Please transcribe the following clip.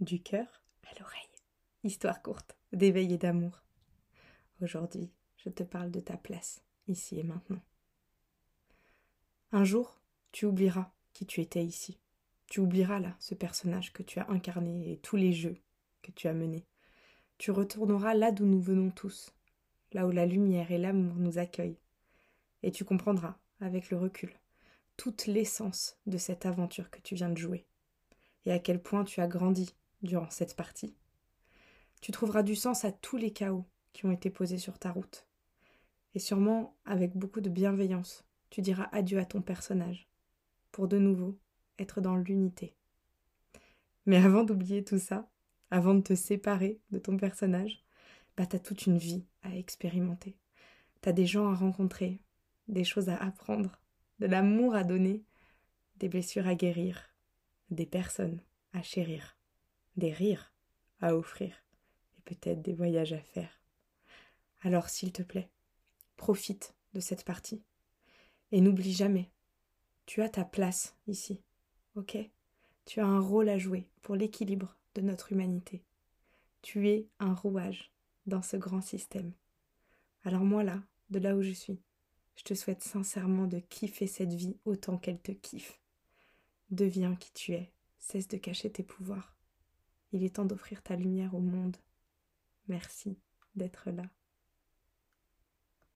du cœur à l'oreille. Histoire courte, d'éveil et d'amour. Aujourd'hui, je te parle de ta place, ici et maintenant. Un jour, tu oublieras qui tu étais ici. Tu oublieras là ce personnage que tu as incarné et tous les jeux que tu as menés. Tu retourneras là d'où nous venons tous, là où la lumière et l'amour nous accueillent. Et tu comprendras, avec le recul, toute l'essence de cette aventure que tu viens de jouer, et à quel point tu as grandi durant cette partie. Tu trouveras du sens à tous les chaos qui ont été posés sur ta route. Et sûrement, avec beaucoup de bienveillance, tu diras adieu à ton personnage, pour de nouveau être dans l'unité. Mais avant d'oublier tout ça, avant de te séparer de ton personnage, bah t'as toute une vie à expérimenter. T'as des gens à rencontrer, des choses à apprendre, de l'amour à donner, des blessures à guérir, des personnes à chérir, des rires à offrir, et peut-être des voyages à faire. Alors s'il te plaît, profite de cette partie. Et n'oublie jamais, tu as ta place ici, ok? Tu as un rôle à jouer pour l'équilibre de notre humanité. Tu es un rouage dans ce grand système. Alors moi là, de là où je suis, je te souhaite sincèrement de kiffer cette vie autant qu'elle te kiffe. Deviens qui tu es, cesse de cacher tes pouvoirs. Il est temps d'offrir ta lumière au monde. Merci d'être là.